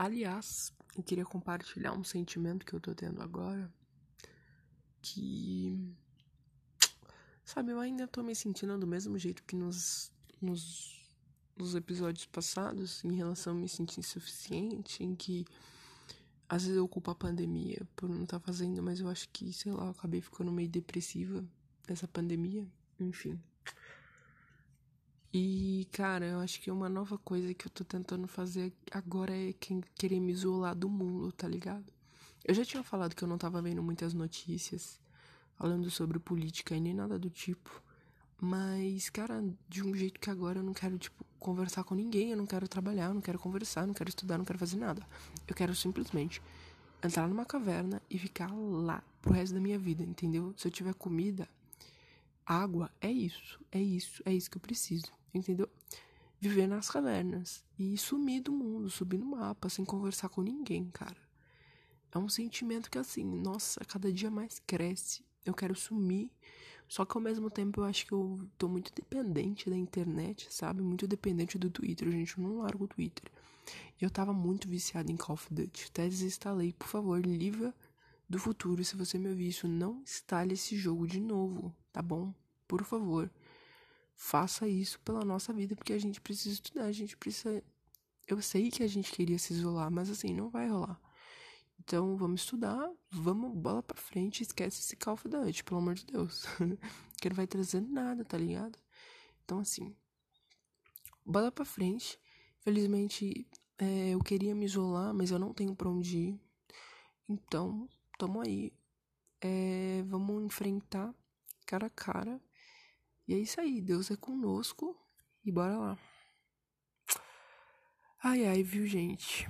Aliás, eu queria compartilhar um sentimento que eu tô tendo agora. Que. Sabe, eu ainda tô me sentindo do mesmo jeito que nos, nos, nos episódios passados, em relação a me sentir insuficiente, em que às vezes eu culpo a pandemia por não estar tá fazendo, mas eu acho que, sei lá, eu acabei ficando meio depressiva nessa pandemia. Enfim. E, cara, eu acho que uma nova coisa que eu tô tentando fazer agora é querer me isolar do mundo, tá ligado? Eu já tinha falado que eu não tava vendo muitas notícias falando sobre política e nem nada do tipo. Mas, cara, de um jeito que agora eu não quero, tipo, conversar com ninguém, eu não quero trabalhar, eu não quero conversar, eu não quero estudar, eu não quero fazer nada. Eu quero simplesmente entrar numa caverna e ficar lá pro resto da minha vida, entendeu? Se eu tiver comida, água, é isso, é isso, é isso que eu preciso entendeu? Viver nas cavernas e sumir do mundo, subir no mapa sem conversar com ninguém, cara. É um sentimento que assim, nossa, cada dia mais cresce. Eu quero sumir. Só que ao mesmo tempo eu acho que eu tô muito dependente da internet, sabe? Muito dependente do Twitter, gente. Eu não largo o Twitter. Eu tava muito viciado em Call of Duty. Até desinstalei. Por favor, livra do futuro. Se você me ouvir isso, não instale esse jogo de novo, tá bom? Por favor faça isso pela nossa vida, porque a gente precisa estudar, a gente precisa. Eu sei que a gente queria se isolar, mas assim, não vai rolar. Então, vamos estudar, vamos bola pra frente, esquece esse Call of Duty, pelo amor de Deus. que não vai trazer nada, tá ligado? Então, assim, bola pra frente. Felizmente, é, eu queria me isolar, mas eu não tenho pra onde ir. Então, tamo aí. É, vamos enfrentar cara a cara e é isso aí, Deus é conosco e bora lá. Ai ai, viu, gente?